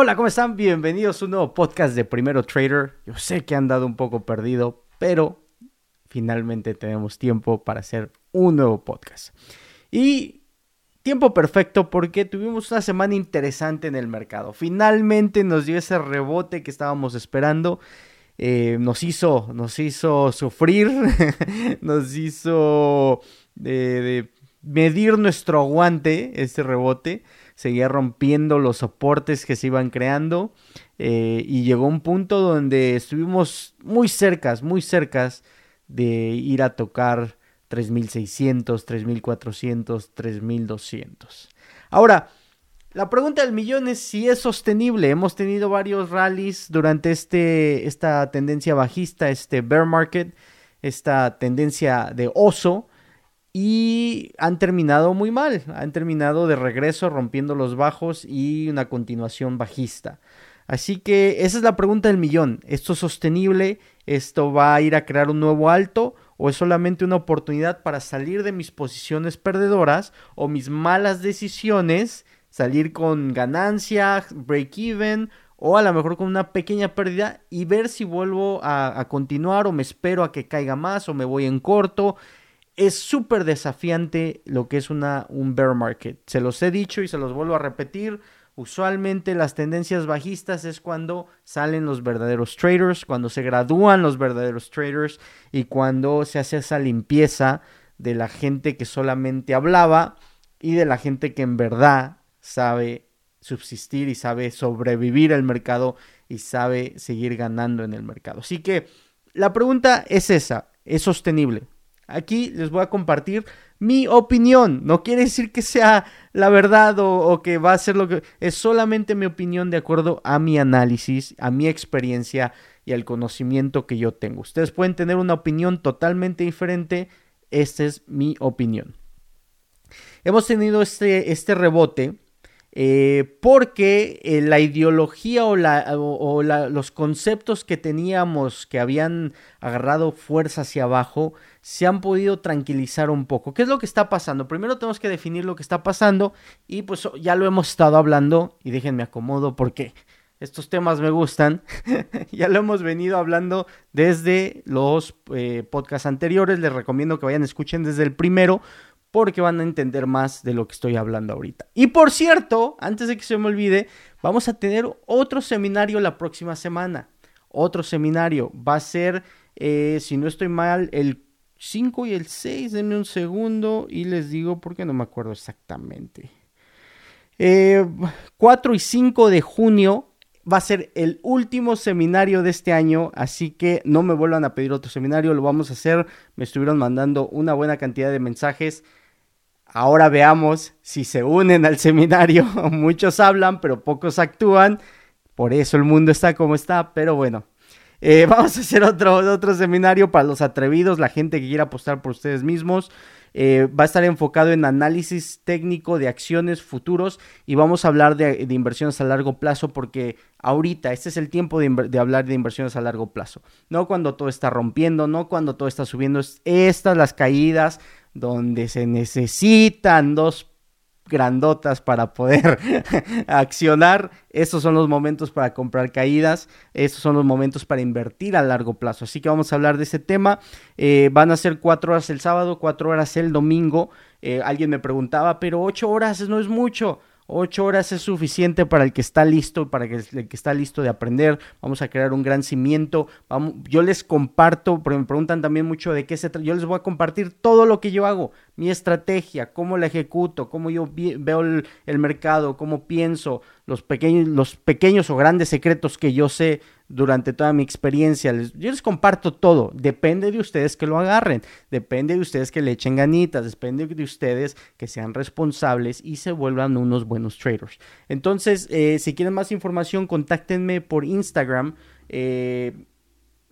Hola, ¿cómo están? Bienvenidos a un nuevo podcast de Primero Trader. Yo sé que han dado un poco perdido, pero finalmente tenemos tiempo para hacer un nuevo podcast. Y tiempo perfecto porque tuvimos una semana interesante en el mercado. Finalmente nos dio ese rebote que estábamos esperando. Eh, nos hizo, nos hizo sufrir, nos hizo de medir nuestro aguante, este rebote seguía rompiendo los soportes que se iban creando eh, y llegó un punto donde estuvimos muy cercas, muy cercas de ir a tocar 3600, 3400, 3200. Ahora, la pregunta del millón es si es sostenible. Hemos tenido varios rallies durante este, esta tendencia bajista, este bear market, esta tendencia de oso y han terminado muy mal, han terminado de regreso rompiendo los bajos y una continuación bajista. Así que esa es la pregunta del millón. ¿Esto es sostenible? ¿Esto va a ir a crear un nuevo alto? ¿O es solamente una oportunidad para salir de mis posiciones perdedoras o mis malas decisiones, salir con ganancia, break even o a lo mejor con una pequeña pérdida y ver si vuelvo a, a continuar o me espero a que caiga más o me voy en corto? Es súper desafiante lo que es una, un bear market. Se los he dicho y se los vuelvo a repetir. Usualmente las tendencias bajistas es cuando salen los verdaderos traders, cuando se gradúan los verdaderos traders y cuando se hace esa limpieza de la gente que solamente hablaba y de la gente que en verdad sabe subsistir y sabe sobrevivir al mercado y sabe seguir ganando en el mercado. Así que la pregunta es esa, ¿es sostenible? Aquí les voy a compartir mi opinión. No quiere decir que sea la verdad o, que va a ser lo que... Es solamente mi opinión de acuerdo a mi análisis, a mi experiencia y al conocimiento que yo tengo. Ustedes pueden tener una opinión totalmente diferente. Esta es mi opinión. Hemos tenido este, este rebote eh, porque eh, la ideología o, los conceptos que teníamos que habían agarrado fuerza hacia abajo se han podido tranquilizar un poco. ¿Qué es lo que está pasando? Primero tenemos que definir lo que está pasando y pues ya lo hemos estado hablando y déjenme acomodo porque estos temas me gustan. ya lo hemos venido hablando desde los eh, podcasts anteriores. Les recomiendo que vayan, escuchen desde el primero porque van a entender más de lo que estoy hablando ahorita. Y por cierto, antes de que se me olvide, vamos a tener otro seminario la próxima semana. Otro seminario. Va a ser, eh, si no estoy mal, el 5 y el 6. Denme un segundo y les digo porque no me acuerdo exactamente. 4 eh, y 5 de junio va a ser el último seminario de este año, así que no me vuelvan a pedir otro seminario, lo vamos a hacer. Me estuvieron mandando una buena cantidad de mensajes. Ahora veamos si se unen al seminario. Muchos hablan, pero pocos actúan. Por eso el mundo está como está, pero bueno. Eh, vamos a hacer otro, otro seminario para los atrevidos, la gente que quiera apostar por ustedes mismos. Eh, va a estar enfocado en análisis técnico de acciones futuros y vamos a hablar de, inversiones a largo plazo porque ahorita este es el tiempo de, hablar de inversiones a largo plazo. No cuando todo está rompiendo, no cuando todo está subiendo. Estas las caídas donde se necesitan dos grandotas para poder accionar. Estos son los momentos para comprar caídas. Estos son los momentos para invertir a largo plazo. Así que vamos a hablar de ese tema. Eh, van a ser cuatro horas el sábado, cuatro horas el domingo. Eh, alguien me preguntaba, pero ocho horas no es mucho. Ocho horas es suficiente para el que está listo, para el que está listo de aprender. Vamos a crear un gran cimiento. Yo les comparto, porque me preguntan también mucho de qué se trata. Yo les voy a compartir todo lo que yo hago, mi estrategia, cómo la ejecuto, cómo yo veo el mercado, cómo pienso, los pequeños, los pequeños o grandes secretos que yo sé durante toda mi experiencia. yo les comparto todo. Depende de ustedes que lo agarren. Depende de ustedes que le echen ganitas. Depende de ustedes que sean responsables y se vuelvan unos buenos traders. Entonces, eh, si quieren más información, contáctenme por Instagram. Eh,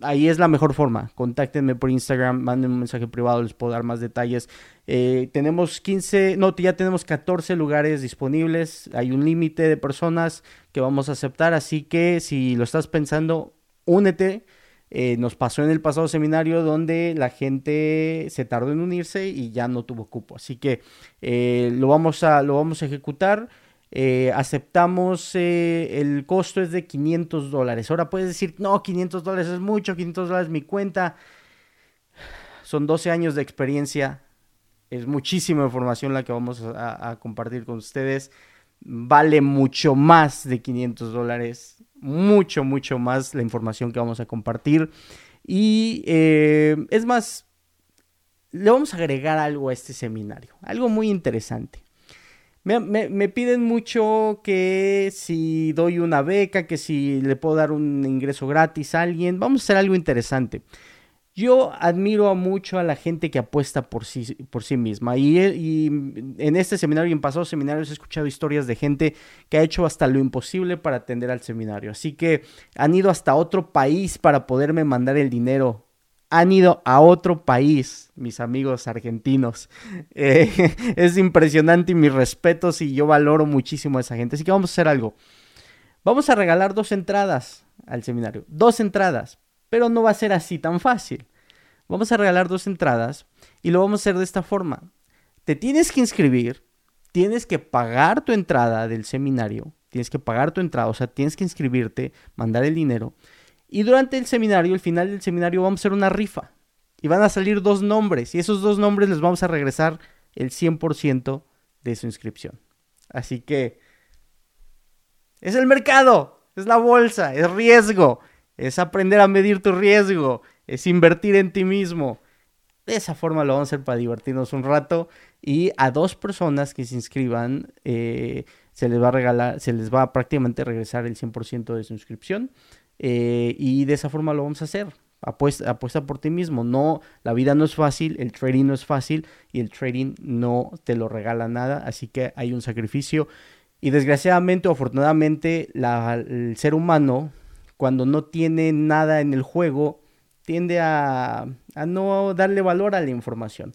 ahí es la mejor forma. Contáctenme por Instagram, manden un mensaje privado, les puedo dar más detalles. Eh, tenemos 15, no, ya tenemos 14 lugares disponibles. Hay un límite de personas que vamos a aceptar, así que si lo estás pensando, únete. Eh, nos pasó en el pasado seminario donde la gente se tardó en unirse y ya no tuvo cupo. Así que eh, lo, vamos a, lo vamos a ejecutar. Eh, aceptamos, eh, el costo es de 500 dólares. Ahora puedes decir, no, 500 dólares es mucho, 500 dólares mi cuenta. Son 12 años de experiencia. Es muchísima información la que vamos a, compartir con ustedes. Vale mucho más de 500 dólares. Mucho, mucho más la información que vamos a compartir. Y eh, es más, le vamos a agregar algo a este seminario. Algo muy interesante. Me, piden mucho que si doy una beca, que si le puedo dar un ingreso gratis a alguien. Vamos a hacer algo interesante. Yo admiro mucho a la gente que apuesta por sí, por sí misma. Y, y, en este seminario y en pasados seminarios he escuchado historias de gente que ha hecho hasta lo imposible para atender al seminario. Así que han ido hasta otro país para poderme mandar el dinero han ido a otro país, mis amigos argentinos. Eh, es impresionante y mis respetos y yo valoro muchísimo a esa gente. Así que vamos a hacer algo. Vamos a regalar dos entradas al seminario. Dos entradas. Pero no va a ser así tan fácil. Vamos a regalar dos entradas y lo vamos a hacer de esta forma. Te tienes que inscribir, tienes que pagar tu entrada del seminario, tienes que pagar tu entrada, o sea, tienes que inscribirte, mandar el dinero y durante el seminario, el final del seminario, vamos a hacer una rifa. Y van a salir dos nombres. Y esos dos nombres les vamos a regresar el 100% de su inscripción. Así que es el mercado, es la bolsa, es riesgo, es aprender a medir tu riesgo, es invertir en ti mismo. De esa forma lo vamos a hacer para divertirnos un rato. Y a dos personas que se inscriban, eh, se les va a regalar, se les va a prácticamente regresar el 100% de su inscripción. Eh, y de esa forma lo vamos a hacer. Apuesta, apuesta por ti mismo. No, la vida no es fácil, el trading no es fácil y el trading no te lo regala nada. Así que hay un sacrificio. Y desgraciadamente o afortunadamente, el ser humano, cuando no tiene nada en el juego, tiende a, a no darle valor a la información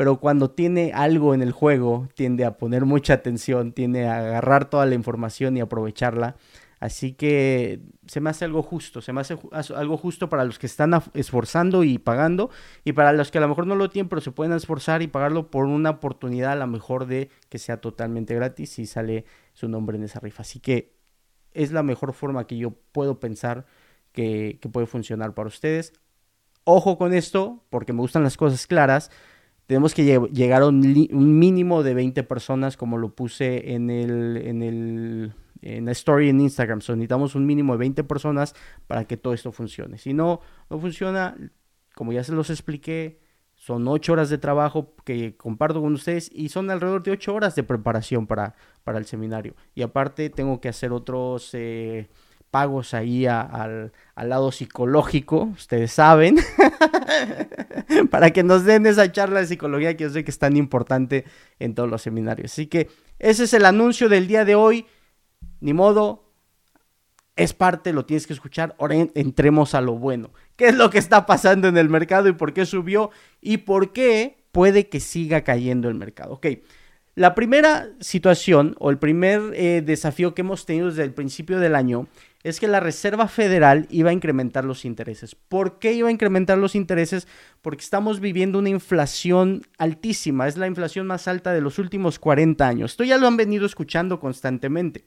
pero cuando tiene algo en el juego, tiende a poner mucha atención, tiende a agarrar toda la información y aprovecharla. Así que se me hace algo justo, se me hace algo justo para los que están esforzando y pagando y para los que a lo mejor no lo tienen, pero se pueden esforzar y pagarlo por una oportunidad a lo mejor de que sea totalmente gratis y sale su nombre en esa rifa. Así que es la mejor forma que yo puedo pensar que, puede funcionar para ustedes. Ojo con esto, porque me gustan las cosas claras. Tenemos que llegar a un, un mínimo de 20 personas, como lo puse en el, en el en la story en Instagram. necesitamos un mínimo de 20 personas para que todo esto funcione. Si no, no funciona, como ya se los expliqué, son 8 horas de trabajo que comparto con ustedes y son alrededor de 8 horas de preparación para, para el seminario. Y aparte tengo que hacer otros eh, pagos ahí al, al, lado psicológico, ustedes saben, para que nos den esa charla de psicología que yo sé que es tan importante en todos los seminarios. Así que ese es el anuncio del día de hoy ni modo, es parte, lo tienes que escuchar. Ahora entremos a lo bueno. ¿Qué es lo que está pasando en el mercado y por qué subió y por qué puede que siga cayendo el mercado? Ok, la primera situación o el primer eh, desafío que hemos tenido desde el principio del año es que la Reserva Federal iba a incrementar los intereses. ¿Por qué iba a incrementar los intereses? Porque estamos viviendo una inflación altísima, es la inflación más alta de los últimos 40 años. Esto ya lo han venido escuchando constantemente.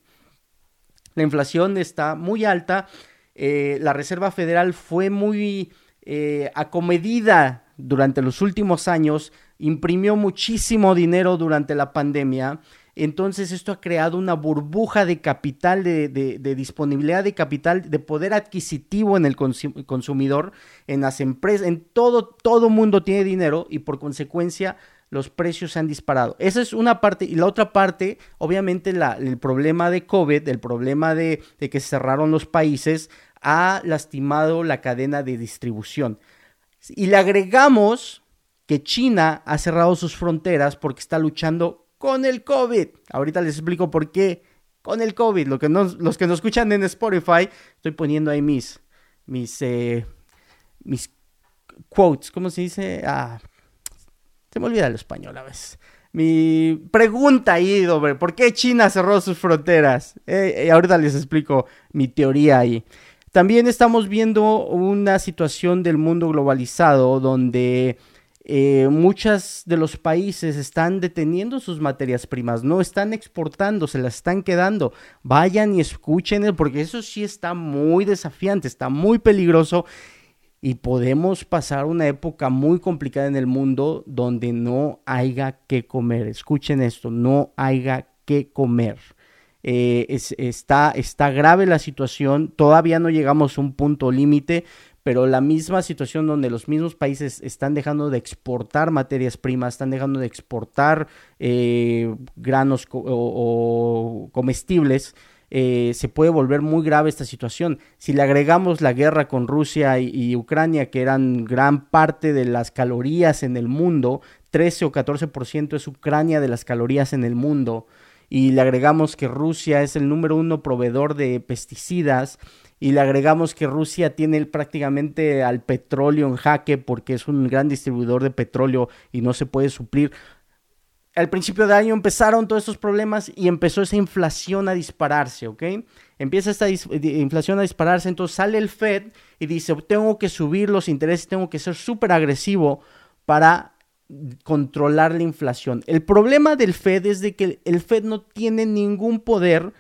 La inflación está muy alta. Eh, la Reserva Federal fue muy eh, acomedida durante los últimos años, imprimió muchísimo dinero durante la pandemia. Entonces esto ha creado una burbuja de capital, de, disponibilidad de capital, de poder adquisitivo en el consumidor, en las empresas, en todo, todo mundo tiene dinero y por consecuencia los precios se han disparado. Esa es una parte. Y la otra parte, obviamente, el problema de COVID, el problema de, de que cerraron los países, ha lastimado la cadena de distribución. Y le agregamos que China ha cerrado sus fronteras porque está luchando con el COVID. Ahorita les explico por qué con el COVID. Lo que los que nos escuchan en Spotify, estoy poniendo ahí mis, mis, eh, mis quotes, ¿cómo se dice? Ah, se me olvida el español a veces. Mi pregunta ahí, sobre ¿por qué China cerró sus fronteras? Eh, eh, ahorita les explico mi teoría ahí. También estamos viendo una situación del mundo globalizado donde eh, muchos de los países están deteniendo sus materias primas, no están exportando, se las están quedando. Vayan y escuchen, porque eso sí está muy desafiante, está muy peligroso y podemos pasar una época muy complicada en el mundo donde no haya que comer. Escuchen esto, no haya que comer. Eh, está, está grave la situación, todavía no llegamos a un punto límite, pero la misma situación donde los mismos países están dejando de exportar materias primas, están dejando de exportar eh, granos o, comestibles, eh, se puede volver muy grave esta situación. Si le agregamos la guerra con Rusia y, Ucrania, que eran gran parte de las calorías en el mundo, 13 o 14% es Ucrania de las calorías en el mundo, y le agregamos que Rusia es el número uno proveedor de pesticidas, y le agregamos que Rusia tiene prácticamente al petróleo en jaque porque es un gran distribuidor de petróleo y no se puede suplir. Al principio de año empezaron todos estos problemas y empezó esa inflación a dispararse, ¿ok? Empieza esta inflación a dispararse, entonces sale el Fed y dice, tengo que subir los intereses, tengo que ser súper agresivo para controlar la inflación. El problema del Fed es de que el Fed no tiene ningún poder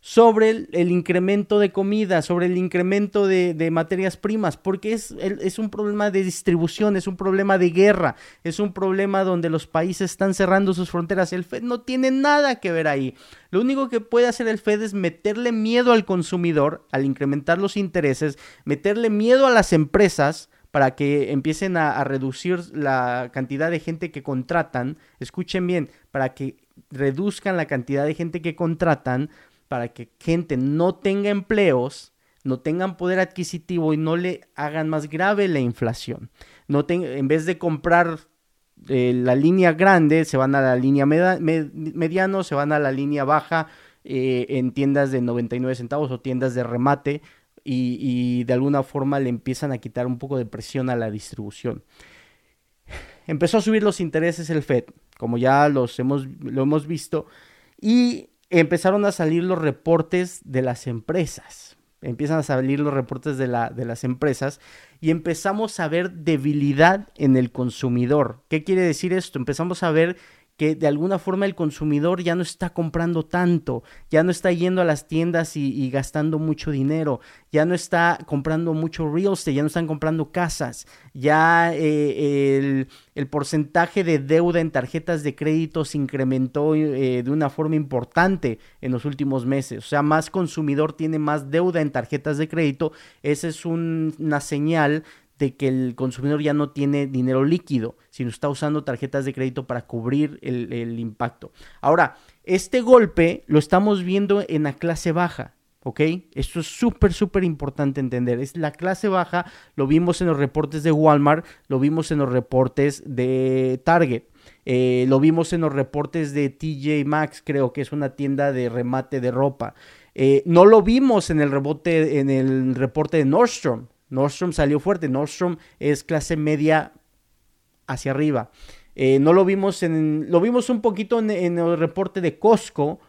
sobre el, incremento de comida, sobre el incremento de, materias primas, porque es, es, un problema de distribución, es un problema de guerra, es un problema donde los países están cerrando sus fronteras. El Fed no tiene nada que ver ahí. Lo único que puede hacer el Fed es meterle miedo al consumidor al incrementar los intereses, meterle miedo a las empresas para que empiecen a reducir la cantidad de gente que contratan. Escuchen bien, para que reduzcan la cantidad de gente que contratan para que gente no tenga empleos, no tengan poder adquisitivo y no le hagan más grave la inflación. No en vez de comprar eh, la línea grande, se van a la línea mediano, se van a la línea baja eh, en tiendas de 99 centavos o tiendas de remate y, y, de alguna forma le empiezan a quitar un poco de presión a la distribución. Empezó a subir los intereses el Fed, como ya los hemos, lo hemos visto, y empezaron a salir los reportes de las empresas. Empiezan a salir los reportes de, la, de las empresas y empezamos a ver debilidad en el consumidor. ¿Qué quiere decir esto? Empezamos a ver que de alguna forma el consumidor ya no está comprando tanto, ya no está yendo a las tiendas y, gastando mucho dinero, ya no está comprando mucho real estate, ya no están comprando casas, ya eh, el, porcentaje de deuda en tarjetas de crédito se incrementó eh, de una forma importante en los últimos meses, o sea, más consumidor tiene más deuda en tarjetas de crédito, esa es una señal de que el consumidor ya no tiene dinero líquido, sino está usando tarjetas de crédito para cubrir el, impacto. Ahora, este golpe lo estamos viendo en la clase baja. ¿ok? Esto es súper, súper importante entender. Es la clase baja, lo vimos en los reportes de Walmart, lo vimos en los reportes de Target, eh, lo vimos en los reportes de TJ Maxx, creo que es una tienda de remate de ropa. Eh, no lo vimos en el, rebote, en el reporte de Nordstrom, Nordstrom salió fuerte. Nordstrom es clase media hacia arriba. Eh, no lo vimos en. Lo vimos un poquito en, el reporte de Costco,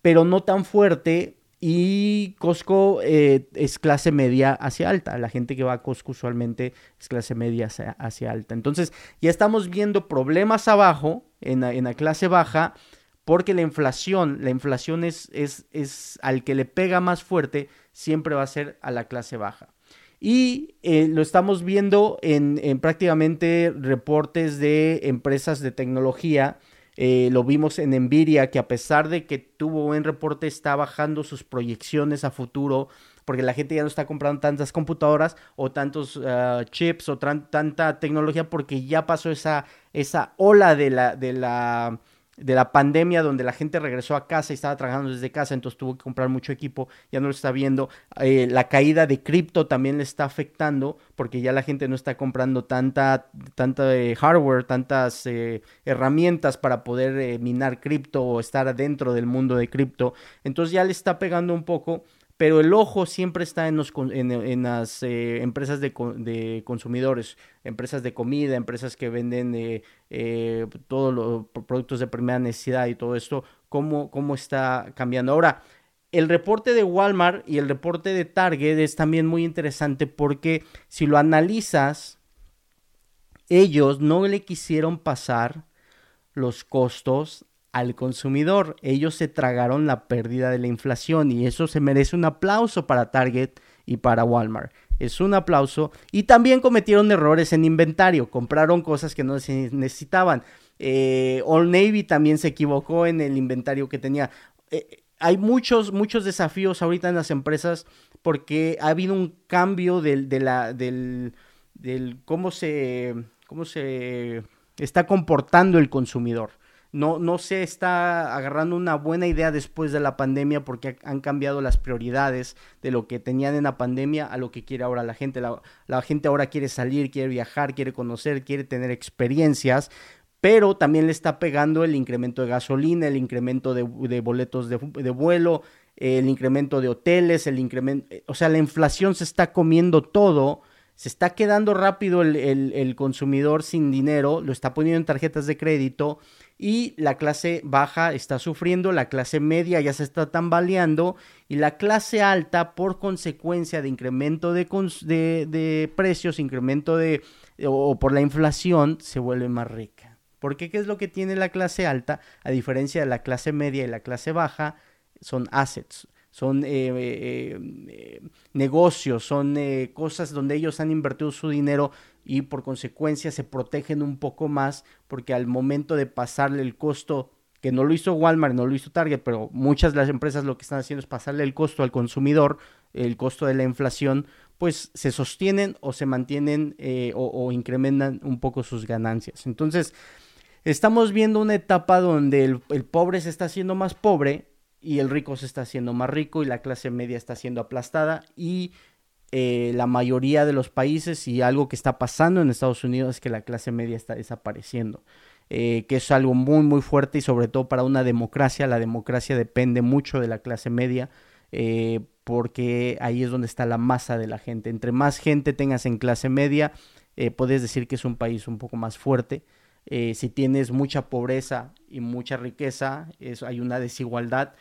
pero no tan fuerte. Y Costco eh, es clase media hacia alta. La gente que va a Costco usualmente es clase media hacia, alta. Entonces, ya estamos viendo problemas abajo, en la, clase baja, porque la inflación, la inflación es, es, es al que le pega más fuerte, siempre va a ser a la clase baja. Y eh, lo estamos viendo en, prácticamente reportes de empresas de tecnología. Eh, lo vimos en Nvidia, que a pesar de que tuvo buen reporte, está bajando sus proyecciones a futuro, porque la gente ya no está comprando tantas computadoras o tantos ah, chips o tanta tecnología, porque ya pasó esa, esa ola de la, de la de la pandemia donde la gente regresó a casa y estaba trabajando desde casa, entonces tuvo que comprar mucho equipo, ya no lo está viendo. Eh, la caída de cripto también le está afectando porque ya la gente no está comprando tanta, tanta eh, hardware, tantas eh, herramientas para poder minar cripto o estar dentro del mundo de cripto. Entonces ya le está pegando un poco pero el ojo siempre está en, los, en, las eh, empresas de, consumidores, empresas de comida, empresas que venden eh, eh, todos los productos de primera necesidad y todo esto, cómo, cómo está cambiando. Ahora, el reporte de Walmart y el reporte de Target es también muy interesante porque si lo analizas, ellos no le quisieron pasar los costos al consumidor. Ellos se tragaron la pérdida de la inflación y eso se merece un aplauso para Target y para Walmart. Es un aplauso. Y también cometieron errores en inventario. Compraron cosas que no se necesitaban. Eh, Old Navy también se equivocó en el inventario que tenía. Eh, hay muchos, muchos desafíos ahorita en las empresas porque ha habido un cambio de del, del cómo se, cómo se está comportando el consumidor. No, no se está agarrando una buena idea después de la pandemia porque han cambiado las prioridades de lo que tenían en la pandemia a lo que quiere ahora la gente. La, gente ahora quiere salir, quiere viajar, quiere conocer, quiere tener experiencias, pero también le está pegando el incremento de gasolina, el incremento de, boletos de, de, vuelo, el incremento de hoteles, el incremento, o sea, la inflación se está comiendo todo se está quedando rápido el, consumidor sin dinero, lo está poniendo en tarjetas de crédito y la clase baja está sufriendo, la clase media ya se está tambaleando y la clase alta por consecuencia de incremento de, de, precios, incremento de o por la inflación se vuelve más rica. Porque ¿qué es lo que tiene la clase alta? A diferencia de la clase media y la clase baja, son assets, son eh, eh, eh, negocios, son cosas donde ellos han invertido su dinero y por consecuencia se protegen un poco más porque al momento de pasarle el costo que no lo hizo Walmart, no lo hizo Target, pero muchas de las empresas lo que están haciendo es pasarle el costo al consumidor, el costo de la inflación, pues se sostienen o se mantienen o, o, incrementan un poco sus ganancias. Entonces, estamos viendo una etapa donde el, el pobre se está haciendo más pobre y el rico se está haciendo más rico y la clase media está siendo aplastada y eh, la mayoría de los países y algo que está pasando en Estados Unidos es que la clase media está desapareciendo. Eh, que es algo muy muy fuerte y sobre todo para una democracia. La democracia depende mucho de la clase media eh, porque ahí es donde está la masa de la gente. Entre más gente tengas en clase media, puedes decir que es un país un poco más fuerte. si tienes mucha pobreza y mucha riqueza, hay una desigualdad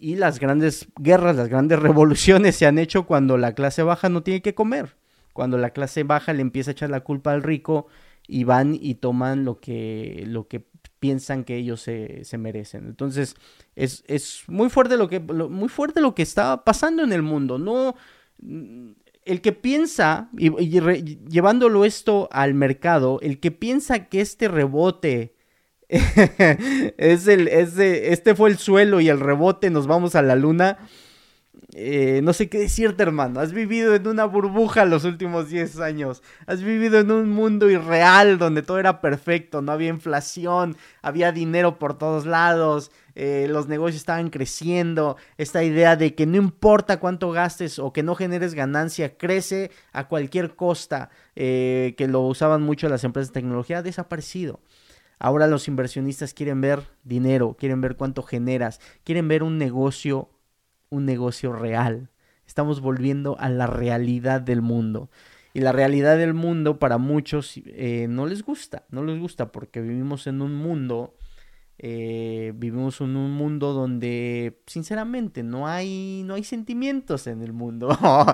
y las grandes guerras, las grandes revoluciones se han hecho cuando la clase baja no tiene que comer, cuando la clase baja le empieza a echar la culpa al rico y van y toman lo que, lo que piensan que ellos se, merecen. Entonces, es, es, muy fuerte lo que, muy fuerte lo que está pasando en el mundo. No, el que piensa, y, llevándolo esto al mercado, el que piensa que este rebote es el, es este fue el suelo y el rebote, nos vamos a la luna. Eh, no sé qué decirte, hermano. Has vivido en una burbuja los últimos 10 años. Has vivido en un mundo irreal donde todo era perfecto, no había inflación, había dinero por todos lados, eh, los negocios estaban creciendo. Esta idea de que no importa cuánto gastes o que no generes ganancia, crece a cualquier costa, eh, que lo usaban mucho las empresas de tecnología, ha desaparecido. Ahora los inversionistas quieren ver dinero, quieren ver cuánto generas, quieren ver un negocio, un negocio real. Estamos volviendo a la realidad del mundo. Y la realidad del mundo para muchos eh, no les gusta, no les gusta porque vivimos en un mundo, eh, vivimos en un mundo donde sinceramente no hay, no hay sentimientos en el mundo.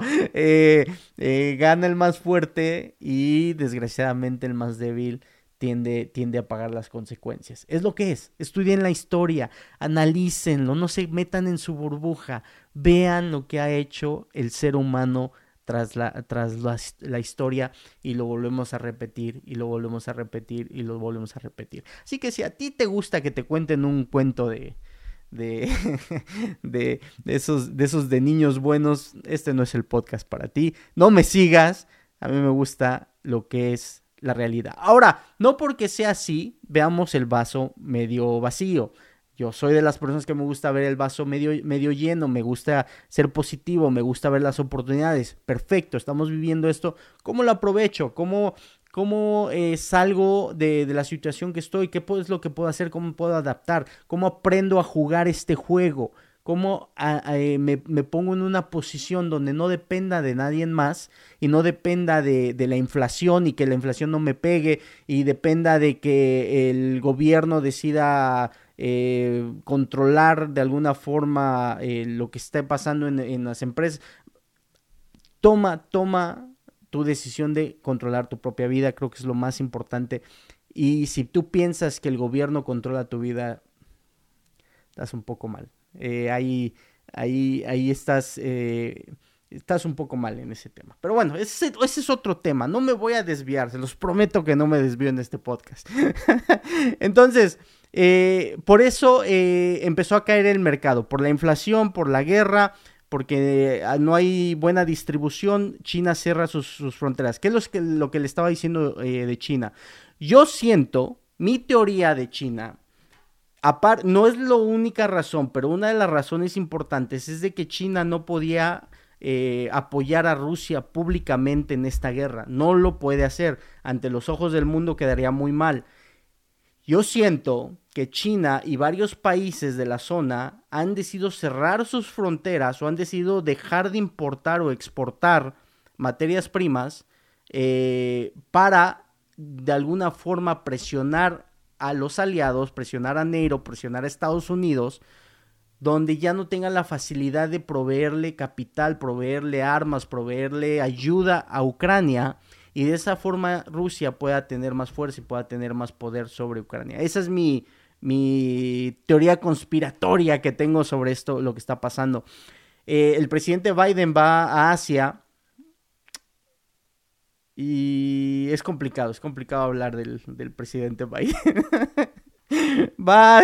Eh, gana el más fuerte y desgraciadamente el más débil tiende, tiende a pagar las consecuencias. Es lo que es. Estudien la historia, analícenlo, no se metan en su burbuja, vean lo que ha hecho el ser humano tras la, tras la, historia y lo volvemos a repetir y lo volvemos a repetir y lo volvemos a repetir. Así que si a ti te gusta que te cuenten un cuento de, de, de, de, esos, de esos de niños buenos, este no es el podcast para ti. No me sigas, a mí me gusta lo que es la realidad. Ahora, no porque sea así, veamos el vaso medio vacío. Yo soy de las personas que me gusta ver el vaso medio, medio lleno, me gusta ser positivo, me gusta ver las oportunidades. Perfecto, estamos viviendo esto. ¿Cómo lo aprovecho? ¿Cómo, cómo eh, salgo de, de, la situación que estoy? ¿Qué es lo que puedo hacer? ¿Cómo puedo adaptar? ¿Cómo aprendo a jugar este juego? Cómo eh, me, pongo en una posición donde no dependa de nadie más y no dependa de, la inflación y que la inflación no me pegue y dependa de que el gobierno decida eh, controlar de alguna forma eh, lo que esté pasando en, las empresas. Toma, toma tu decisión de controlar tu propia vida, creo que es lo más importante. Y si tú piensas que el gobierno controla tu vida, estás un poco mal. Eh, ahí, ahí, ahí estás, eh, estás un poco mal en ese tema. Pero bueno, ese, es otro tema. No me voy a desviar, se los prometo que no me desvío en este podcast. Entonces, eh, por eso empezó a caer el mercado, por la inflación, por la guerra porque ah, no hay buena distribución, China cierra sus, fronteras. ¿Qué es lo que, lo que le estaba diciendo de China? Yo siento, mi teoría de China, no es la única razón, pero una de las razones importantes es de que China no podía eh, apoyar a Rusia públicamente en esta guerra. No lo puede hacer. Ante los ojos del mundo quedaría muy mal. Yo siento que China y varios países de la zona han decidido cerrar sus fronteras o han decidido dejar de importar o exportar materias primas eh, para de alguna forma presionar a los aliados, presionar a Neiro, presionar a Estados Unidos, donde ya no tengan la facilidad de proveerle capital, proveerle armas, proveerle ayuda a Ucrania y de esa forma Rusia pueda tener más fuerza y pueda tener más poder sobre Ucrania. Esa es mi, mi teoría conspiratoria que tengo sobre esto, lo que está pasando. Eh, el presidente Biden va a Asia y es complicado, es complicado hablar del, del presidente Biden. va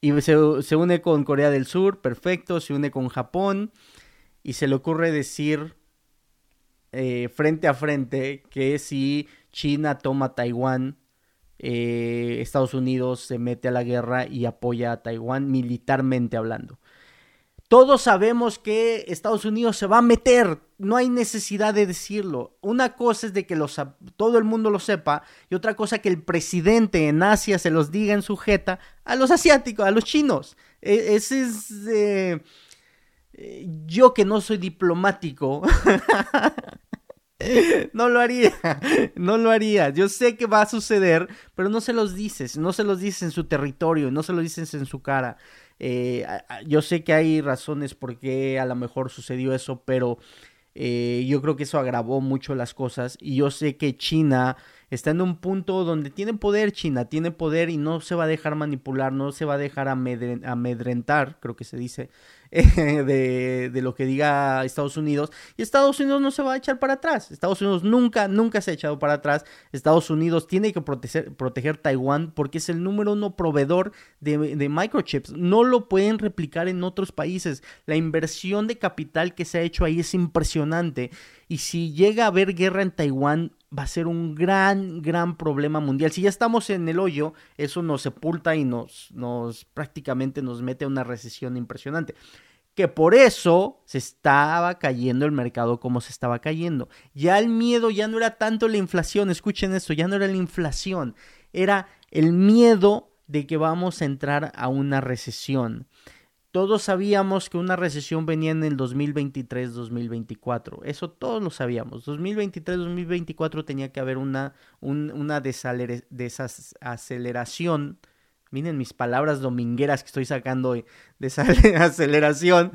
y se, se une con Corea del Sur, perfecto, se une con Japón y se le ocurre decir eh, frente a frente que si China toma Taiwán, eh, Estados Unidos se mete a la guerra y apoya a Taiwán militarmente hablando. Todos sabemos que Estados Unidos se va a meter, no hay necesidad de decirlo. Una cosa es de que los, todo el mundo lo sepa y otra cosa que el presidente en Asia se los diga en sujeta a los asiáticos, a los chinos. E, ese es... Eh, yo que no soy diplomático, no lo haría, no lo haría. Yo sé que va a suceder, pero no se los dices, no se los dices en su territorio, no se los dices en su cara. Eh, yo sé que hay razones por qué a lo mejor sucedió eso, pero eh, yo creo que eso agravó mucho las cosas. Y yo sé que China está en un punto donde tiene poder China, tiene poder y no se va a dejar manipular, no se va a dejar amedrentar, creo que se dice, de, de, lo que diga Estados Unidos. Y Estados Unidos no se va a echar para atrás. Estados Unidos nunca, nunca se ha echado para atrás. Estados Unidos tiene que proteger, proteger Taiwán porque es el número uno proveedor de, de microchips. No lo pueden replicar en otros países. La inversión de capital que se ha hecho ahí es impresionante. Y si llega a haber guerra en Taiwán, va a ser un gran, gran problema mundial. Si ya estamos en el hoyo, eso nos sepulta y nos, prácticamente nos mete a una recesión impresionante. Que por eso se estaba cayendo el mercado como se estaba cayendo. Ya el miedo ya no era tanto la inflación, escuchen esto, ya no era la inflación, era el miedo de que vamos a entrar a una recesión. Todos sabíamos que una recesión venía en el 2023-2024. Eso todos lo sabíamos. 2023-2024 tenía que haber una, una desaceleración. Miren mis palabras domingueras que estoy sacando de, esa aceleración.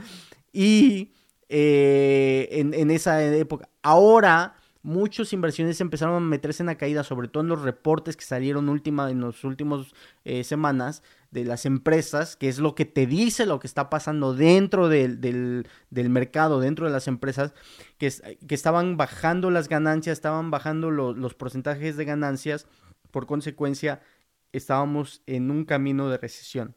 Y eh, en, en esa época. Ahora muchos inversiones empezaron a meterse en la caída, sobre todo en los reportes que salieron última, en las últimas eh, semanas de las empresas, que es lo que te dice lo que está pasando dentro del, del, mercado, dentro de las empresas, que, que, estaban bajando las ganancias, estaban bajando los porcentajes de ganancias, por consecuencia estábamos en un camino de recesión.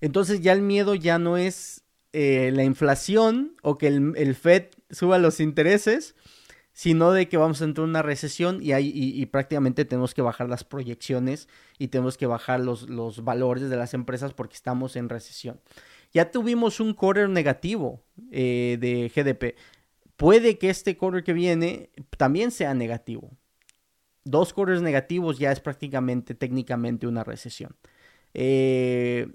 Entonces ya el miedo ya no es eh, la inflación o que el, el Fed suba los intereses, sino de que vamos a entrar en una recesión y, hay, y, prácticamente tenemos que bajar las proyecciones y tenemos que bajar los, los, valores de las empresas porque estamos en recesión. Ya tuvimos un quarter negativo eh, de GDP. Puede que este quarter que viene también sea negativo. Dos quarters negativos ya es prácticamente técnicamente una recesión. Eh,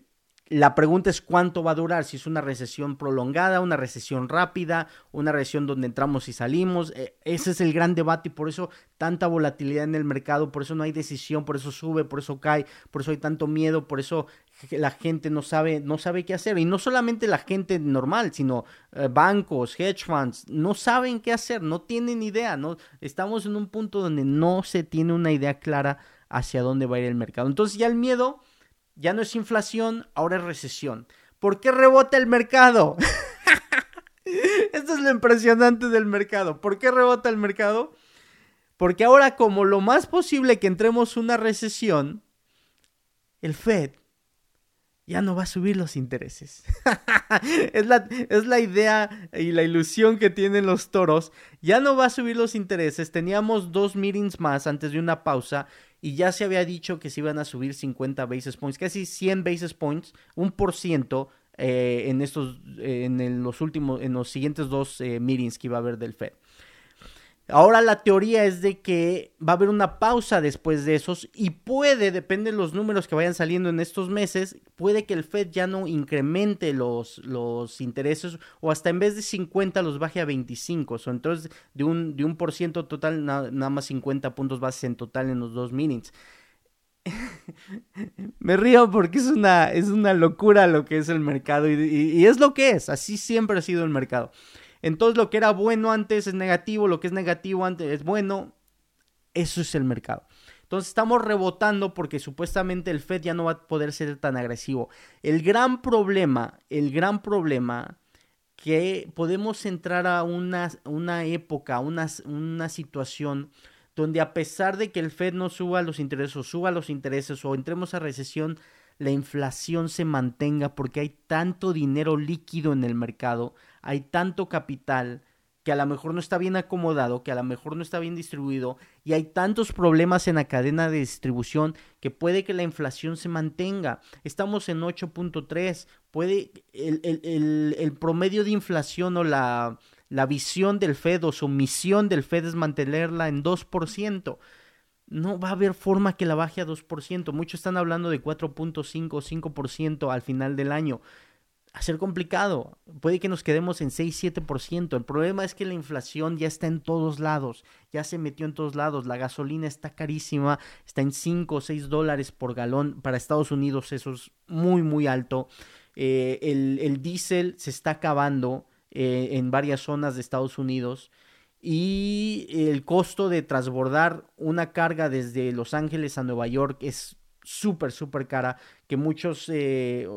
La pregunta es cuánto va a durar, si es una recesión prolongada, una recesión rápida, una recesión donde entramos y salimos. E, ese es el gran debate y por eso tanta volatilidad en el mercado, por eso no hay decisión, por eso sube, por eso cae, por eso hay tanto miedo, por eso la gente no sabe, no sabe qué hacer. Y no solamente la gente normal, sino eh, bancos, hedge funds, no saben qué hacer, no tienen idea. No, estamos en un punto donde no se tiene una idea clara hacia dónde va a ir el mercado. Entonces ya el miedo ya no es inflación, ahora es recesión. ¿Por qué rebota el mercado? Esto es lo impresionante del mercado. ¿Por qué rebota el mercado? Porque ahora como lo más posible que entremos una recesión, el Fed ya no va a subir los intereses. es, la, es, la, idea y la ilusión que tienen los toros. Ya no va a subir los intereses. Teníamos dos meetings más antes de una pausa y ya se había dicho que se iban a subir 50 basis points, casi 100 basis points, un por ciento eh, en estos, en los últimos, en los siguientes dos eh, meetings que iba a haber del Fed. Ahora la teoría es de que va a haber una pausa después de esos y puede, depende de los números que vayan saliendo en estos meses, puede que el Fed ya no incremente los, los intereses o hasta en vez de 50 los baje a 25. O entonces de un, de un por ciento total, nada, más 50 puntos bases en total en los dos minutes. Me río porque es una, es una locura lo que es el mercado y es lo que es, así siempre ha sido el mercado. Entonces lo que era bueno antes es negativo, lo que es negativo antes es bueno. Eso es el mercado. Entonces estamos rebotando porque supuestamente el Fed ya no va a poder ser tan agresivo. El gran problema, el gran problema que podemos entrar a una, una época, una, una situación donde a pesar de que el Fed no suba los intereses o suba los intereses o entremos a recesión, la inflación se mantenga porque hay tanto dinero líquido en el mercado, hay tanto capital que a lo mejor no está bien acomodado, que a lo mejor no está bien distribuido, y hay tantos problemas en la cadena de distribución que puede que la inflación se mantenga. Estamos en 8.3, puede el, el, promedio de inflación o la, la visión del Fed o su misión del Fed es mantenerla en 2% no va a haber forma que la baje a 2%. Muchos están hablando de 4.5 o 5% al final del año. A ser complicado. Puede que nos quedemos en 6-7%. El problema es que la inflación ya está en todos lados. Ya se metió en todos lados. La gasolina está carísima. Está en 5 o 6 dólares por galón. Para Estados Unidos eso es muy, muy alto. Eh, el, el diésel se está acabando eh, en varias zonas de Estados Unidos y el costo de transbordar una carga desde Los Ángeles a Nueva York es súper, súper cara, que muchos eh,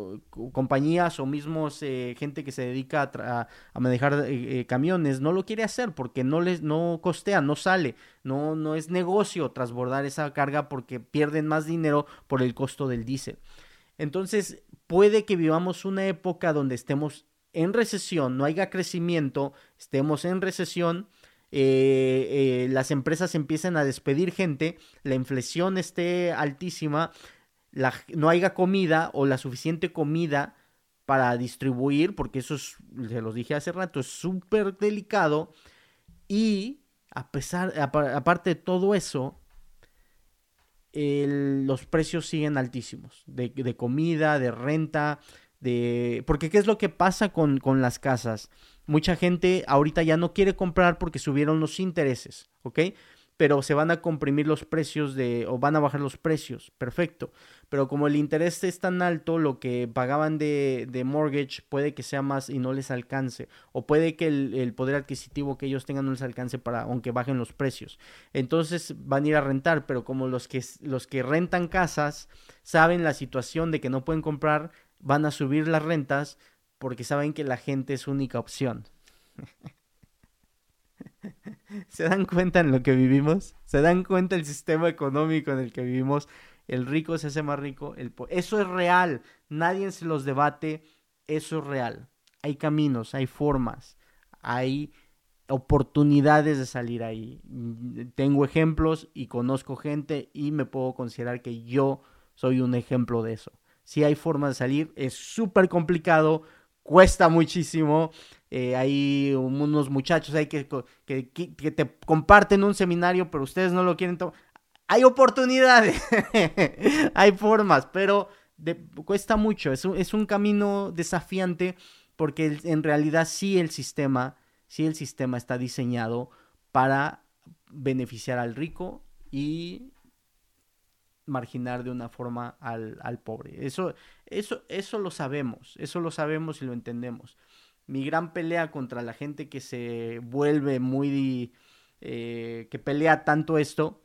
compañías o mismos eh, gente que se dedica a, manejar eh, camiones no lo quiere hacer porque no les no costea, no sale, no, no es negocio transbordar esa carga porque pierden más dinero por el costo del diésel. Entonces, puede que vivamos una época donde estemos en recesión, no haya crecimiento, estemos en recesión eh, eh, las empresas empiezan a despedir gente, la inflación esté altísima, no haya comida o la suficiente comida para distribuir, porque eso es, se los dije hace rato, es súper delicado. Y a pesar, aparte de todo eso, los precios siguen altísimos de, comida, de renta, de... Porque ¿qué es lo que pasa con las casas? Mucha gente ahorita ya no quiere comprar porque subieron los intereses, ¿ok? Pero se van a comprimir los precios de, o van a bajar los precios, perfecto. Pero como el interés es tan alto, lo que pagaban de, de mortgage puede que sea más y no les alcance. O puede que el, el, poder adquisitivo que ellos tengan no les alcance para, aunque bajen los precios. Entonces van a ir a rentar, pero como los que, los que rentan casas saben la situación de que no pueden comprar, van a subir las rentas porque saben que la gente es única opción. ¿Se dan cuenta en lo que vivimos? ¿Se dan cuenta el sistema económico en el que vivimos? El rico se hace más rico. Eso es real. Nadie se los debate. Eso es real. Hay caminos, hay formas, hay oportunidades de salir ahí. Tengo ejemplos y conozco gente y me puedo considerar que yo soy un ejemplo de eso. Si hay formas de salir, es súper complicado, cuesta muchísimo. Eh, hay unos muchachos ahí que, que, que, te comparten un seminario, pero ustedes no lo quieren tomar. Hay oportunidades, hay formas, pero cuesta mucho, es un, es un camino desafiante porque en realidad sí el sistema, sí el sistema está diseñado para beneficiar al rico y marginar de una forma al, pobre. Eso, eso, eso lo sabemos, eso lo sabemos y lo entendemos. Mi gran pelea contra la gente que se vuelve muy... Eh, que pelea tanto esto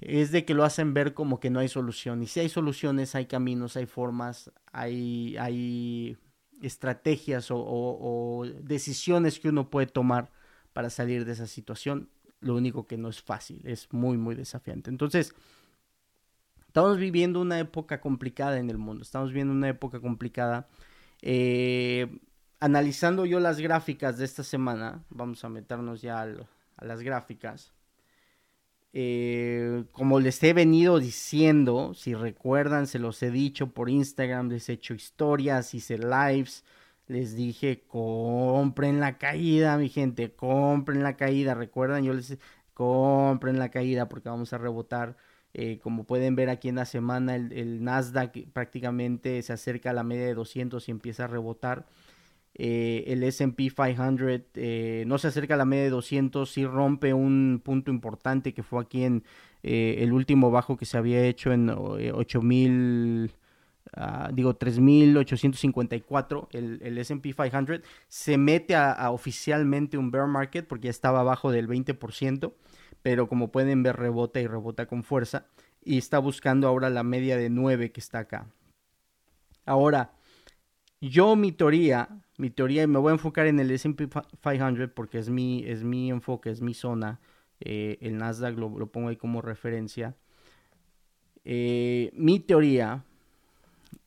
es de que lo hacen ver como que no hay solución. Y si hay soluciones, hay caminos, hay formas, hay, hay estrategias o, decisiones que uno puede tomar para salir de esa situación. Lo único que no es fácil, es muy, muy desafiante. Entonces, estamos viviendo una época complicada en el mundo, estamos viviendo una época complicada. Eh, analizando yo las gráficas de esta semana, vamos a meternos ya a las gráficas. Eh, como les he venido diciendo, si recuerdan, se los he dicho por Instagram, les he hecho historias, hice lives, les dije, compren la caída, mi gente, compren la caída, recuerdan, yo les compren la caída porque vamos a rebotar. Eh, como pueden ver aquí en la semana, el, Nasdaq prácticamente se acerca a la media de 200 y empieza a rebotar. Eh, el SP 500 eh, no se acerca a la media de 200, sí rompe un punto importante que fue aquí en el último bajo que se había hecho en 8000, ah, digo 3854, el, SP 500 se mete a, oficialmente un bear market porque ya estaba abajo del 20%, pero como pueden ver rebota y rebota con fuerza y está buscando ahora la media de 9 que está acá. Ahora, yo mi teoría mi teoría, y me voy a enfocar en el SP 500 porque es mi, es mi enfoque, es mi zona. Eh, el Nasdaq lo, pongo ahí como referencia. Eh, mi teoría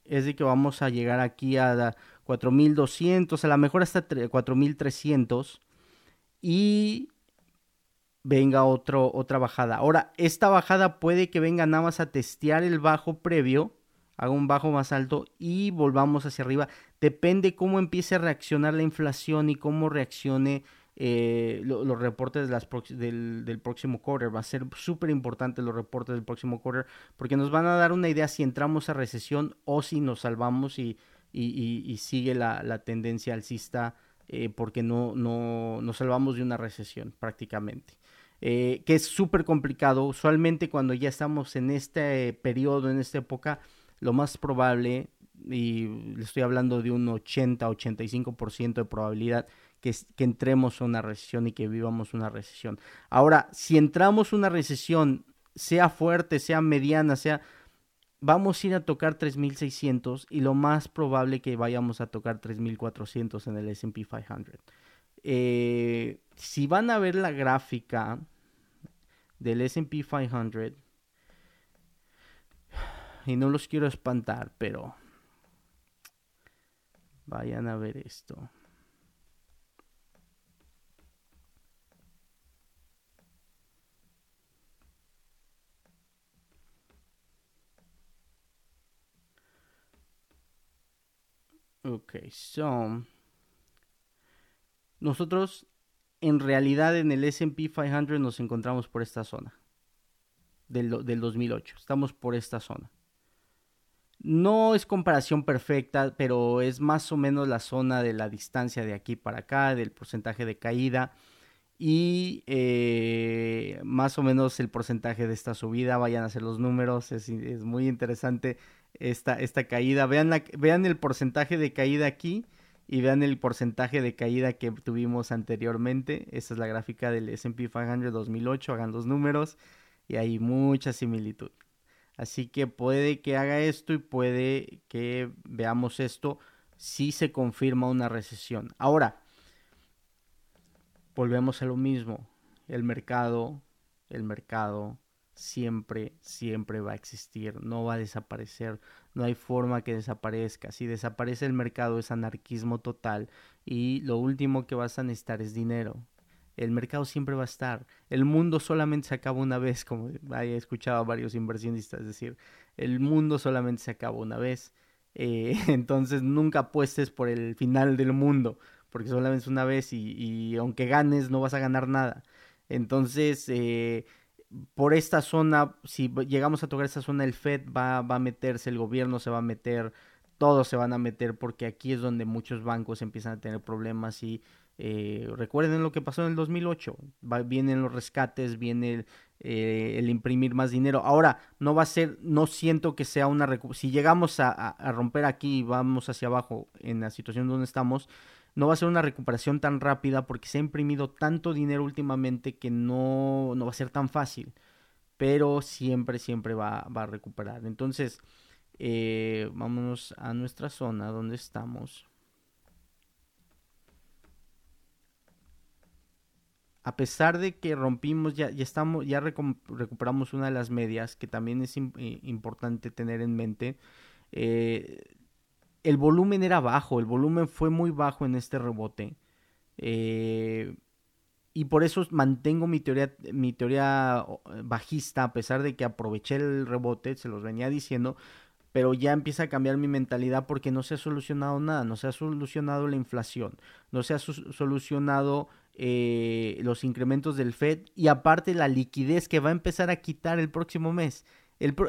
es de que vamos a llegar aquí a 4200, a lo mejor hasta 4300 y venga otro, otra bajada. Ahora, esta bajada puede que venga nada más a testear el bajo previo haga un bajo más alto y volvamos hacia arriba. Depende cómo empiece a reaccionar la inflación y cómo reaccione eh, los reportes del, próximo quarter. Va a ser súper importante los reportes del próximo quarter porque nos van a dar una idea si entramos a recesión o si nos salvamos y, sigue la, tendencia alcista eh, porque no, no nos salvamos de una recesión prácticamente. Eh, que es súper complicado. Usualmente cuando ya estamos en este periodo, en esta época, lo más probable, y le estoy hablando de un 80-85% de probabilidad, que, entremos a una recesión y que vivamos una recesión. Ahora, si entramos una recesión, sea fuerte, sea mediana, sea... Vamos a ir a tocar 3600 y lo más probable que vayamos a tocar 3400 en el SP 500. Eh, si van a ver la gráfica del SP 500, y no los quiero espantar, pero vayan a ver esto. Ok, so nosotros en realidad en el SP 500 nos encontramos por esta zona del, del 2008. Estamos por esta zona. No es comparación perfecta, pero es más o menos la zona de la distancia de aquí para acá, del porcentaje de caída y eh, más o menos el porcentaje de esta subida. Vayan a hacer los números, es, muy interesante esta, esta caída. Vean, la, vean el porcentaje de caída aquí y vean el porcentaje de caída que tuvimos anteriormente. Esta es la gráfica del SP 500 2008. Hagan los números y hay mucha similitud. Así que puede que haga esto y puede que veamos esto si se confirma una recesión. Ahora, volvemos a lo mismo. El mercado, el mercado siempre, siempre va a existir, no va a desaparecer, no hay forma que desaparezca. Si desaparece el mercado es anarquismo total y lo último que vas a necesitar es dinero el mercado siempre va a estar. El mundo solamente se acaba una vez, como he escuchado a varios inversionistas decir, el mundo solamente se acaba una vez. Eh, entonces nunca apuestes por el final del mundo, porque solamente es una vez y, aunque ganes no vas a ganar nada. Entonces, eh, por esta zona, si llegamos a tocar esta zona, el Fed va, va a meterse, el gobierno se va a meter, todos se van a meter porque aquí es donde muchos bancos empiezan a tener problemas y eh, recuerden lo que pasó en el 2008, vienen los rescates, viene eh, el, imprimir más dinero. Ahora, no va a ser, no siento que sea una... Si llegamos a, romper aquí y vamos hacia abajo en la situación donde estamos, no va a ser una recuperación tan rápida porque se ha imprimido tanto dinero últimamente que no, no va a ser tan fácil. Pero siempre, siempre va, va a recuperar. Entonces, eh, vámonos a nuestra zona donde estamos. A pesar de que rompimos, ya, ya estamos, ya recuperamos una de las medias, que también es eh, importante tener en mente. Eh, el volumen era bajo, el volumen fue muy bajo en este rebote. y por eso mantengo mi teoría, mi teoría bajista, a pesar de que aproveché el rebote, se los venía diciendo, pero ya empieza a cambiar mi mentalidad porque no se ha solucionado nada, no se ha solucionado la inflación, no se ha solucionado eh, los incrementos del Fed y aparte la liquidez que va a empezar a quitar el próximo mes.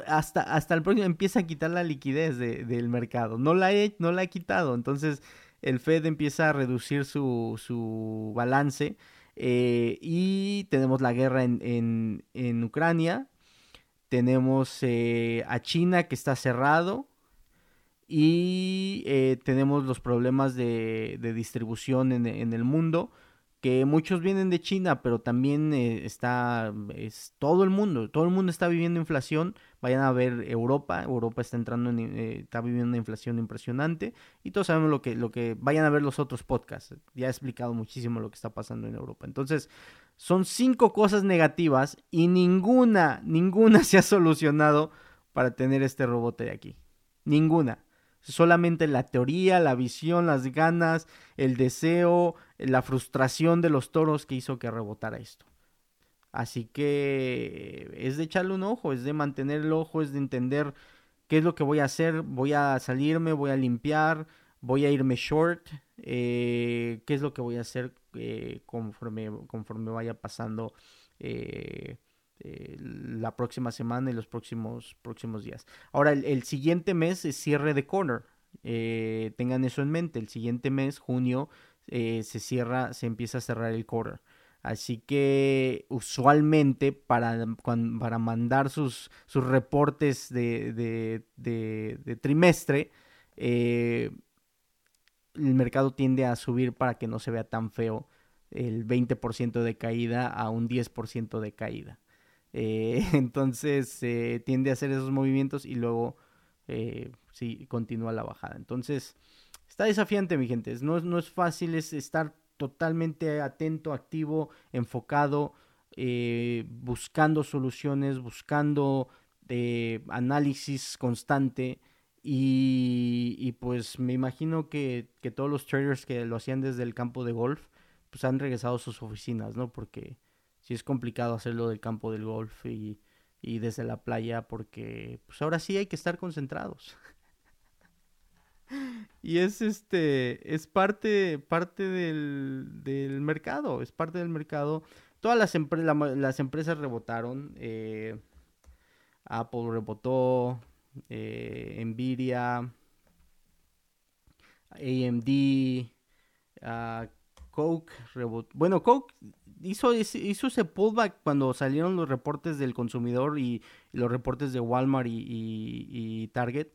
Hasta, hasta el próximo empieza a quitar la liquidez del mercado. No la, no la he quitado. Entonces el Fed empieza a reducir su, su balance. Eh, y tenemos la guerra en, en, en Ucrania tenemos eh, a China que está cerrado y eh, tenemos los problemas de, distribución en, el mundo que muchos vienen de China, pero también eh, está es todo el mundo, todo el mundo está viviendo inflación. Vayan a ver Europa, Europa está entrando en, está viviendo una inflación impresionante y todos sabemos lo que lo que vayan a ver los otros podcasts. Ya he explicado muchísimo lo que está pasando en Europa. Entonces, son cinco cosas negativas y ninguna, ninguna se ha solucionado para tener este rebote de aquí. Ninguna. Solamente la teoría, la visión, las ganas, el deseo, la frustración de los toros que hizo que rebotara esto. Así que es de echarle un ojo, es de mantener el ojo, es de entender qué es lo que voy a hacer. Voy a salirme, voy a limpiar, voy a irme short, eh, qué es lo que voy a hacer eh, conforme, conforme vaya pasando eh, la próxima semana y los próximos, próximos días. Ahora, el, siguiente mes es cierre de corner. tengan eso en mente, el siguiente mes, junio, se cierra, se empieza a cerrar el quarter. Así que usualmente para, para mandar sus, sus reportes de, de, de trimestre, eh, el mercado tiende a subir para que no se vea tan feo el 20% de caída a un 10% de caída. Eh, entonces eh, tiende a hacer esos movimientos y luego eh, sí continúa la bajada. Entonces está desafiante mi gente. No, no es fácil, es estar totalmente atento, activo, enfocado, buscando soluciones, buscando análisis constante y, pues me imagino que, todos los traders que lo hacían desde el campo de golf, pues han regresado a sus oficinas, ¿no? Porque sí es complicado hacerlo del campo del golf y, desde la playa, porque pues ahora sí hay que estar concentrados. y es este, es parte, parte del, mercado, es parte del mercado. Todas las, las empresas rebotaron. Eh, Apple rebotó, eh, Nvidia, AMD, uh, Coke, bueno, Coke hizo, hizo ese pullback cuando salieron los reportes del consumidor y, los reportes de Walmart y, Target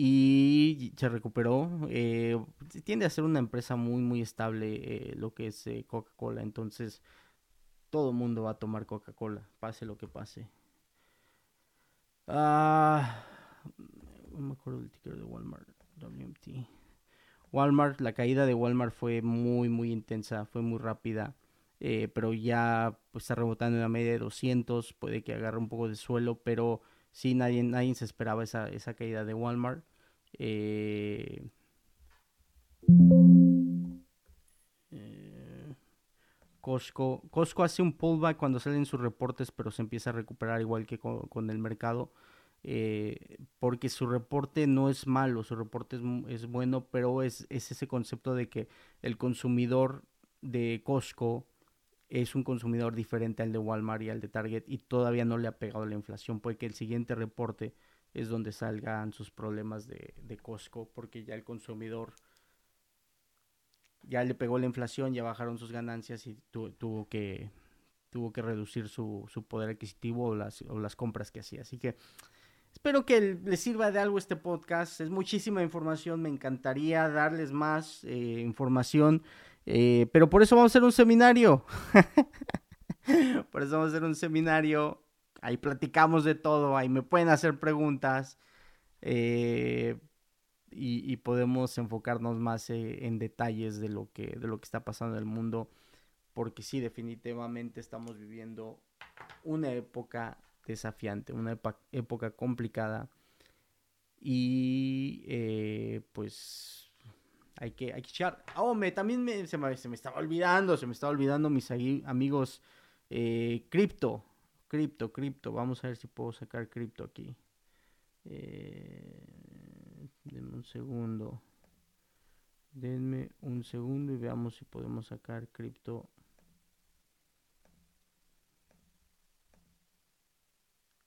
y se recuperó. Eh, tiende a ser una empresa muy, muy estable eh, lo que es eh, Coca-Cola, entonces todo mundo va a tomar Coca-Cola, pase lo que pase. Ah no me acuerdo del ticker de Walmart, WMT. Walmart, la caída de Walmart fue muy, muy intensa, fue muy rápida. Eh, pero ya pues, está rebotando en la media de 200, puede que agarre un poco de suelo, pero sí, nadie, nadie se esperaba esa, esa caída de Walmart. Eh, eh, Costco, Costco hace un pullback cuando salen sus reportes, pero se empieza a recuperar igual que con el mercado. Eh, porque su reporte no es malo, su reporte es, bueno, pero es, ese concepto de que el consumidor de Costco es un consumidor diferente al de Walmart y al de Target y todavía no le ha pegado la inflación. Puede que el siguiente reporte es donde salgan sus problemas de, de Costco porque ya el consumidor ya le pegó la inflación, ya bajaron sus ganancias y tuvo que tuvo que reducir su, su poder adquisitivo o las, o las compras que hacía. Así que espero que les sirva de algo este podcast. Es muchísima información, me encantaría darles más eh, información, eh, pero por eso vamos a hacer un seminario. por eso vamos a hacer un seminario. Ahí platicamos de todo, ahí me pueden hacer preguntas. Eh, y, podemos enfocarnos más eh, en detalles de lo, que, de lo que está pasando en el mundo, porque sí, definitivamente estamos viviendo una época desafiante, una época complicada y eh, pues hay que, hay que echar. Oh, me, también me, se, me, se, me, estaba olvidando, se me estaba olvidando mis amigos eh, cripto, cripto, cripto. Vamos a ver si puedo sacar cripto aquí. Eh, denme un segundo. Denme un segundo y veamos si podemos sacar cripto.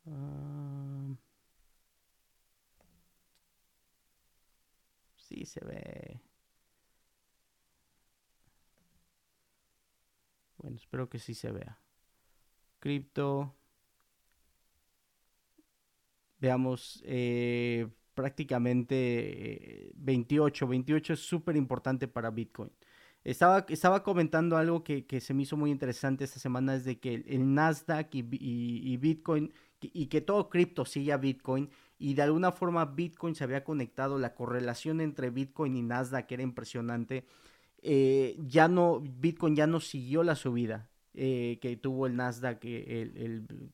Uh, sí se ve. Bueno, espero que sí se vea. Cripto veamos, eh, prácticamente 28. Eh, 28 es súper importante para Bitcoin. Estaba, estaba comentando algo que, se me hizo muy interesante esta semana, es de que el, Nasdaq y, Bitcoin, y que todo cripto sigue a Bitcoin, y de alguna forma Bitcoin se había conectado, la correlación entre Bitcoin y Nasdaq era impresionante. Eh, ya no, Bitcoin ya no siguió la subida que tuvo el Nasdaq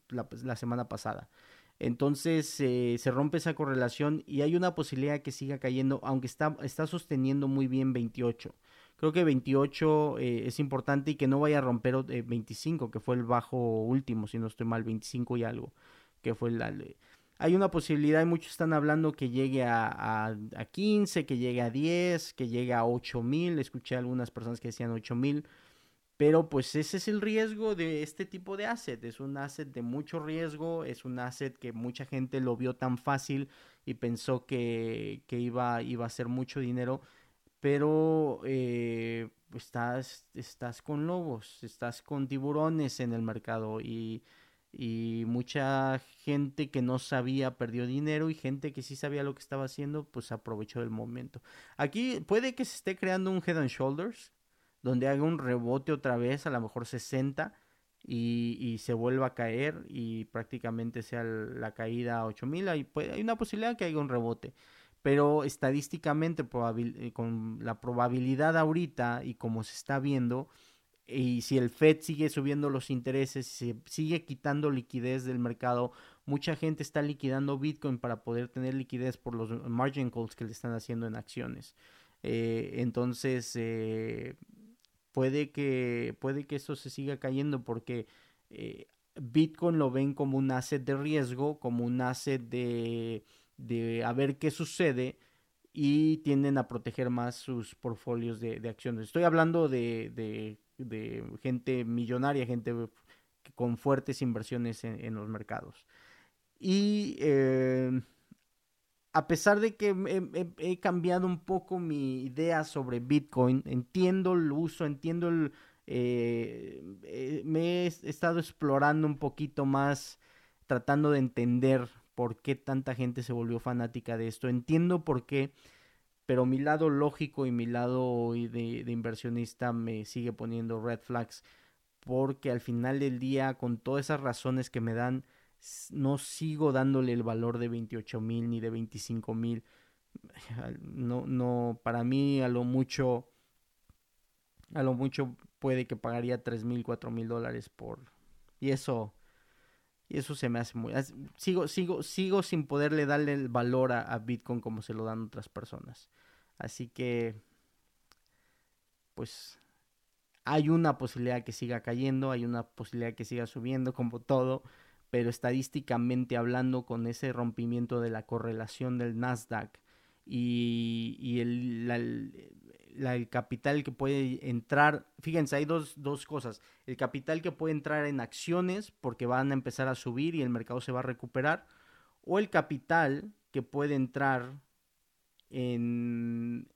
la semana pasada. Entonces eh, se rompe esa correlación y hay una posibilidad que siga cayendo, aunque está, está sosteniendo muy bien 28. Creo que 28 eh, es importante y que no vaya a romper 25, eh, que fue el bajo último, si no estoy mal, 25 y algo, que fue el... hay una posibilidad, y muchos están hablando que llegue a, a, a 15, que llegue a 10, que llegue a 8000. Escuché a algunas personas que decían 8000. Pero pues ese es el riesgo de este tipo de asset. Es un asset de mucho riesgo, es un asset que mucha gente lo vio tan fácil y pensó que, iba, iba a ser mucho dinero. Pero eh, estás, estás con lobos, estás con tiburones en el mercado y, y mucha gente que no sabía perdió dinero y gente que sí sabía lo que estaba haciendo pues aprovechó el momento. Aquí puede que se esté creando un head and shoulders donde haga un rebote otra vez, a lo mejor 60, y, y se vuelva a caer y prácticamente sea la caída a 8000, hay, hay una posibilidad que haya un rebote. Pero estadísticamente, eh, con la probabilidad ahorita y como se está viendo, y si el Fed sigue subiendo los intereses, se sigue quitando liquidez del mercado, mucha gente está liquidando Bitcoin para poder tener liquidez por los margin calls que le están haciendo en acciones. Eh, entonces, eh, puede que, puede que eso se siga cayendo porque eh, Bitcoin lo ven como un asset de riesgo, como un asset de, de a ver qué sucede y tienden a proteger más sus portfolios de, acciones. Estoy hablando de, gente millonaria, gente con fuertes inversiones en, los mercados. Y eh, a pesar de que he, cambiado un poco mi idea sobre Bitcoin, entiendo el uso, entiendo el... Eh, eh, me he estado explorando un poquito más, tratando de entender por qué tanta gente se volvió fanática de esto. Entiendo por qué, pero mi lado lógico y mi lado de inversionista me sigue poniendo red flags, porque al final del día, con todas esas razones que me dan, no sigo dándole el valor de 28 mil ni de 25 mil. No, no, para mí a lo mucho, a lo mucho puede que pagaría 3 mil, 4 mil dólares por... Y eso, y eso se me hace muy... Sigo, sigo, sigo sin poderle darle el valor a, Bitcoin como se lo dan otras personas. Así que, pues, hay una posibilidad que siga cayendo, hay una posibilidad que siga subiendo, como todo pero estadísticamente hablando con ese rompimiento de la correlación del Nasdaq y, y el capital que puede entrar, fíjense, hay dos, dos cosas, el capital que puede entrar en acciones porque van a empezar a subir y el mercado se va a recuperar, o el capital que puede entrar en,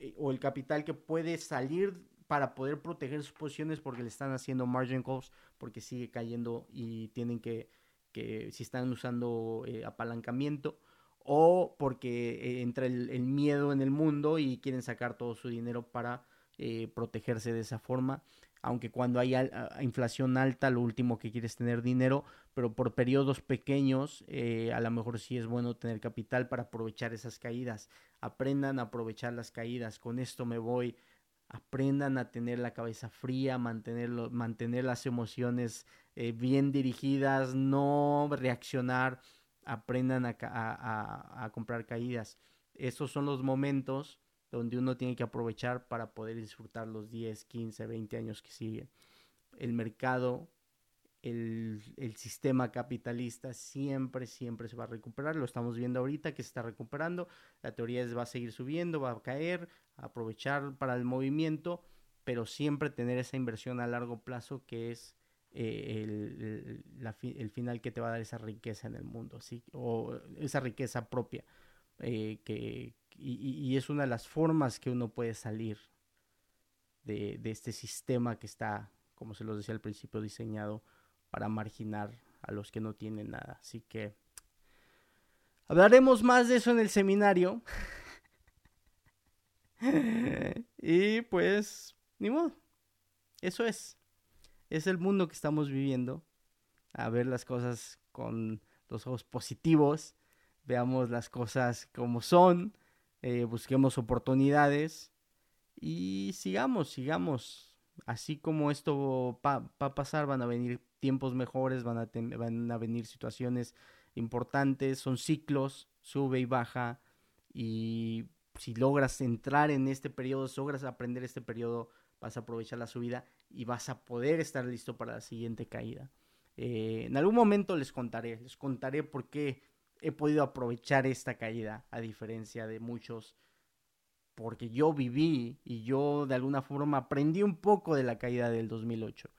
eh, o el capital que puede salir para poder proteger sus posiciones porque le están haciendo margin calls, porque sigue cayendo y tienen que, que si están usando eh, apalancamiento, o porque eh, entra el, miedo en el mundo y quieren sacar todo su dinero para eh, protegerse de esa forma. Aunque cuando hay inflación alta, lo último que quieres es tener dinero, pero por periodos pequeños, a lo mejor sí es bueno tener capital para aprovechar esas caídas. Aprendan a aprovechar las caídas. Con esto me voy aprendan a tener la cabeza fría, mantener, mantener las emociones eh, bien dirigidas, no reaccionar, aprendan a, comprar caídas. Esos son los momentos donde uno tiene que aprovechar para poder disfrutar los 10, 15, 20 años que siguen. El mercado el, sistema capitalista siempre, siempre se va a recuperar. Lo estamos viendo ahorita que se está recuperando. La teoría es va a seguir subiendo, va a caer, aprovechar para el movimiento, pero siempre tener esa inversión a largo plazo que es eh, el, final que te va a dar esa riqueza en el mundo, ¿sí? o esa riqueza propia. Eh, que, y, es una de las formas que uno puede salir de, de este sistema que está, como se los decía al principio, diseñado para marginar a los que no tienen nada. Así que hablaremos más de eso en el seminario. y pues, ni modo. Eso es. Es el mundo que estamos viviendo. A ver las cosas con los ojos positivos. Veamos las cosas como son. Eh, busquemos oportunidades. Y sigamos, sigamos. Así como esto va a pasar, van a venir tiempos mejores, van a, van a venir situaciones importantes, son ciclos, sube y baja, y si logras entrar en este periodo, si logras aprender este periodo, vas a aprovechar la subida y vas a poder estar listo para la siguiente caída. Eh, en algún momento les contaré, les contaré por qué he podido aprovechar esta caída, a diferencia de muchos, porque yo viví y yo de alguna forma aprendí un poco de la caída del 2008.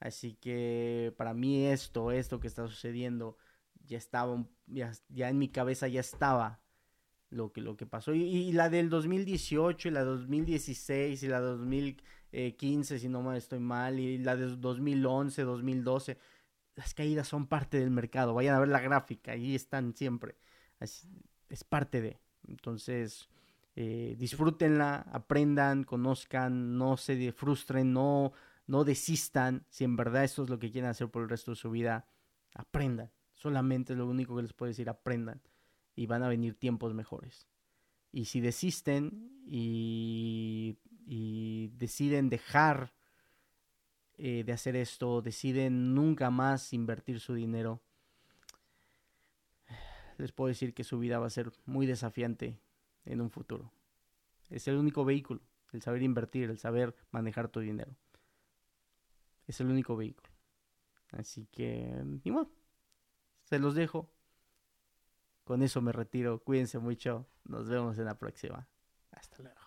Así que para mí esto, esto que está sucediendo, ya estaba, ya, en mi cabeza ya estaba lo que, lo que pasó. Y, la del 2018, y la 2016, y la 2015, si no me estoy mal, y la de 2011, 2012, las caídas son parte del mercado. Vayan a ver la gráfica, ahí están siempre. Es, es parte de. Entonces, eh, disfrútenla, aprendan, conozcan, no se frustren, no no desistan, si en verdad esto es lo que quieren hacer por el resto de su vida, aprendan. Solamente es lo único que les puedo decir, aprendan. Y van a venir tiempos mejores. Y si desisten y, deciden dejar eh, de hacer esto, deciden nunca más invertir su dinero, les puedo decir que su vida va a ser muy desafiante en un futuro. Es el único vehículo, el saber invertir, el saber manejar tu dinero. Es el único vehículo. Así que, ni modo. Se los dejo. Con eso me retiro. Cuídense mucho. Nos vemos en la próxima. Hasta luego.